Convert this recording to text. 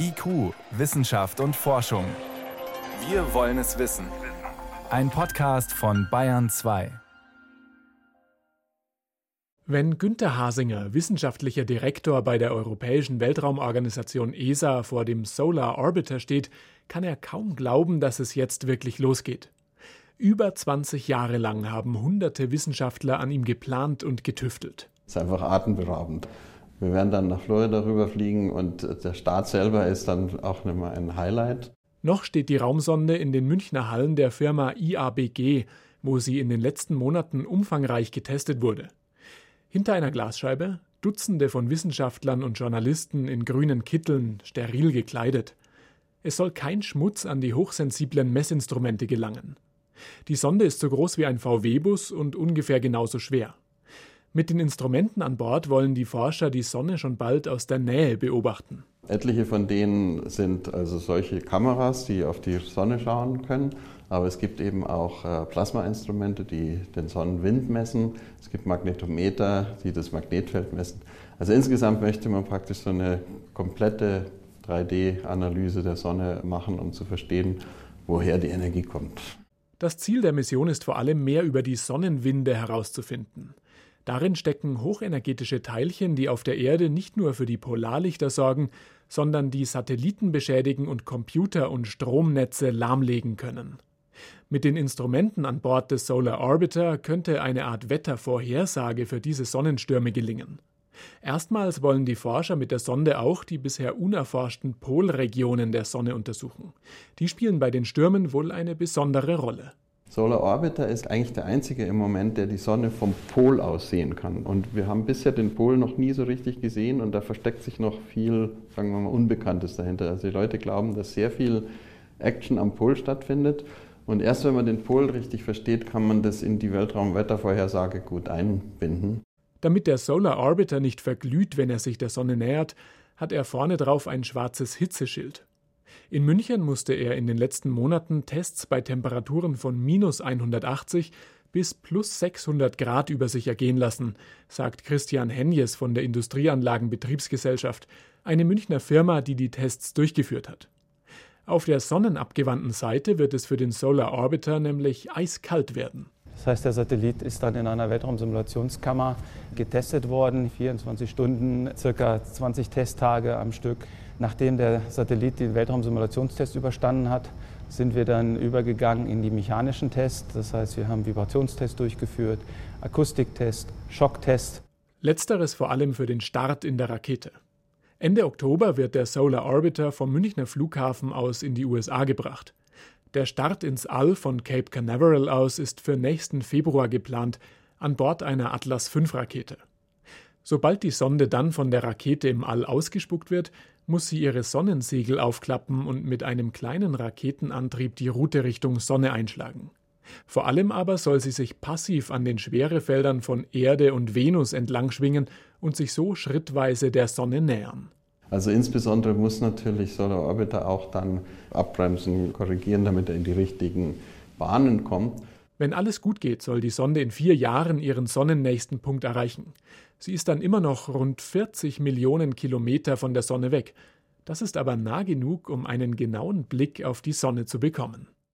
IQ, Wissenschaft und Forschung. Wir wollen es wissen. Ein Podcast von Bayern 2. Wenn Günter Hasinger, wissenschaftlicher Direktor bei der Europäischen Weltraumorganisation ESA, vor dem Solar Orbiter steht, kann er kaum glauben, dass es jetzt wirklich losgeht. Über 20 Jahre lang haben hunderte Wissenschaftler an ihm geplant und getüftelt. Es ist einfach atemberaubend. Wir werden dann nach Florida rüberfliegen und der Start selber ist dann auch nochmal ein Highlight. Noch steht die Raumsonde in den Münchner Hallen der Firma IABG, wo sie in den letzten Monaten umfangreich getestet wurde. Hinter einer Glasscheibe Dutzende von Wissenschaftlern und Journalisten in grünen Kitteln, steril gekleidet. Es soll kein Schmutz an die hochsensiblen Messinstrumente gelangen. Die Sonde ist so groß wie ein VW-Bus und ungefähr genauso schwer. Mit den Instrumenten an Bord wollen die Forscher die Sonne schon bald aus der Nähe beobachten. Etliche von denen sind also solche Kameras, die auf die Sonne schauen können. Aber es gibt eben auch äh, Plasmainstrumente, die den Sonnenwind messen. Es gibt Magnetometer, die das Magnetfeld messen. Also insgesamt möchte man praktisch so eine komplette 3D-Analyse der Sonne machen, um zu verstehen, woher die Energie kommt. Das Ziel der Mission ist vor allem mehr über die Sonnenwinde herauszufinden. Darin stecken hochenergetische Teilchen, die auf der Erde nicht nur für die Polarlichter sorgen, sondern die Satelliten beschädigen und Computer und Stromnetze lahmlegen können. Mit den Instrumenten an Bord des Solar Orbiter könnte eine Art Wettervorhersage für diese Sonnenstürme gelingen. Erstmals wollen die Forscher mit der Sonde auch die bisher unerforschten Polregionen der Sonne untersuchen. Die spielen bei den Stürmen wohl eine besondere Rolle. Solar Orbiter ist eigentlich der einzige im Moment, der die Sonne vom Pol aus sehen kann. Und wir haben bisher den Pol noch nie so richtig gesehen und da versteckt sich noch viel, sagen wir mal, Unbekanntes dahinter. Also die Leute glauben, dass sehr viel Action am Pol stattfindet. Und erst wenn man den Pol richtig versteht, kann man das in die Weltraumwettervorhersage gut einbinden. Damit der Solar Orbiter nicht verglüht, wenn er sich der Sonne nähert, hat er vorne drauf ein schwarzes Hitzeschild. In München musste er in den letzten Monaten Tests bei Temperaturen von minus 180 bis plus 600 Grad über sich ergehen lassen, sagt Christian Henjes von der Industrieanlagenbetriebsgesellschaft, eine Münchner Firma, die die Tests durchgeführt hat. Auf der sonnenabgewandten Seite wird es für den Solar Orbiter nämlich eiskalt werden. Das heißt, der Satellit ist dann in einer Weltraumsimulationskammer getestet worden, 24 Stunden, circa 20 Testtage am Stück. Nachdem der Satellit den Weltraumsimulationstest überstanden hat, sind wir dann übergegangen in die mechanischen Tests. Das heißt, wir haben Vibrationstests durchgeführt, Akustiktest, Schocktest. Letzteres vor allem für den Start in der Rakete. Ende Oktober wird der Solar Orbiter vom Münchner Flughafen aus in die USA gebracht. Der Start ins All von Cape Canaveral aus ist für nächsten Februar geplant, an Bord einer Atlas V-Rakete. Sobald die Sonde dann von der Rakete im All ausgespuckt wird, muss sie ihre Sonnensegel aufklappen und mit einem kleinen Raketenantrieb die Route Richtung Sonne einschlagen. Vor allem aber soll sie sich passiv an den Schwerefeldern von Erde und Venus entlang schwingen und sich so schrittweise der Sonne nähern. Also insbesondere muss natürlich Solar Orbiter auch dann abbremsen, korrigieren, damit er in die richtigen Bahnen kommt. Wenn alles gut geht, soll die Sonde in vier Jahren ihren sonnennächsten Punkt erreichen. Sie ist dann immer noch rund 40 Millionen Kilometer von der Sonne weg. Das ist aber nah genug, um einen genauen Blick auf die Sonne zu bekommen.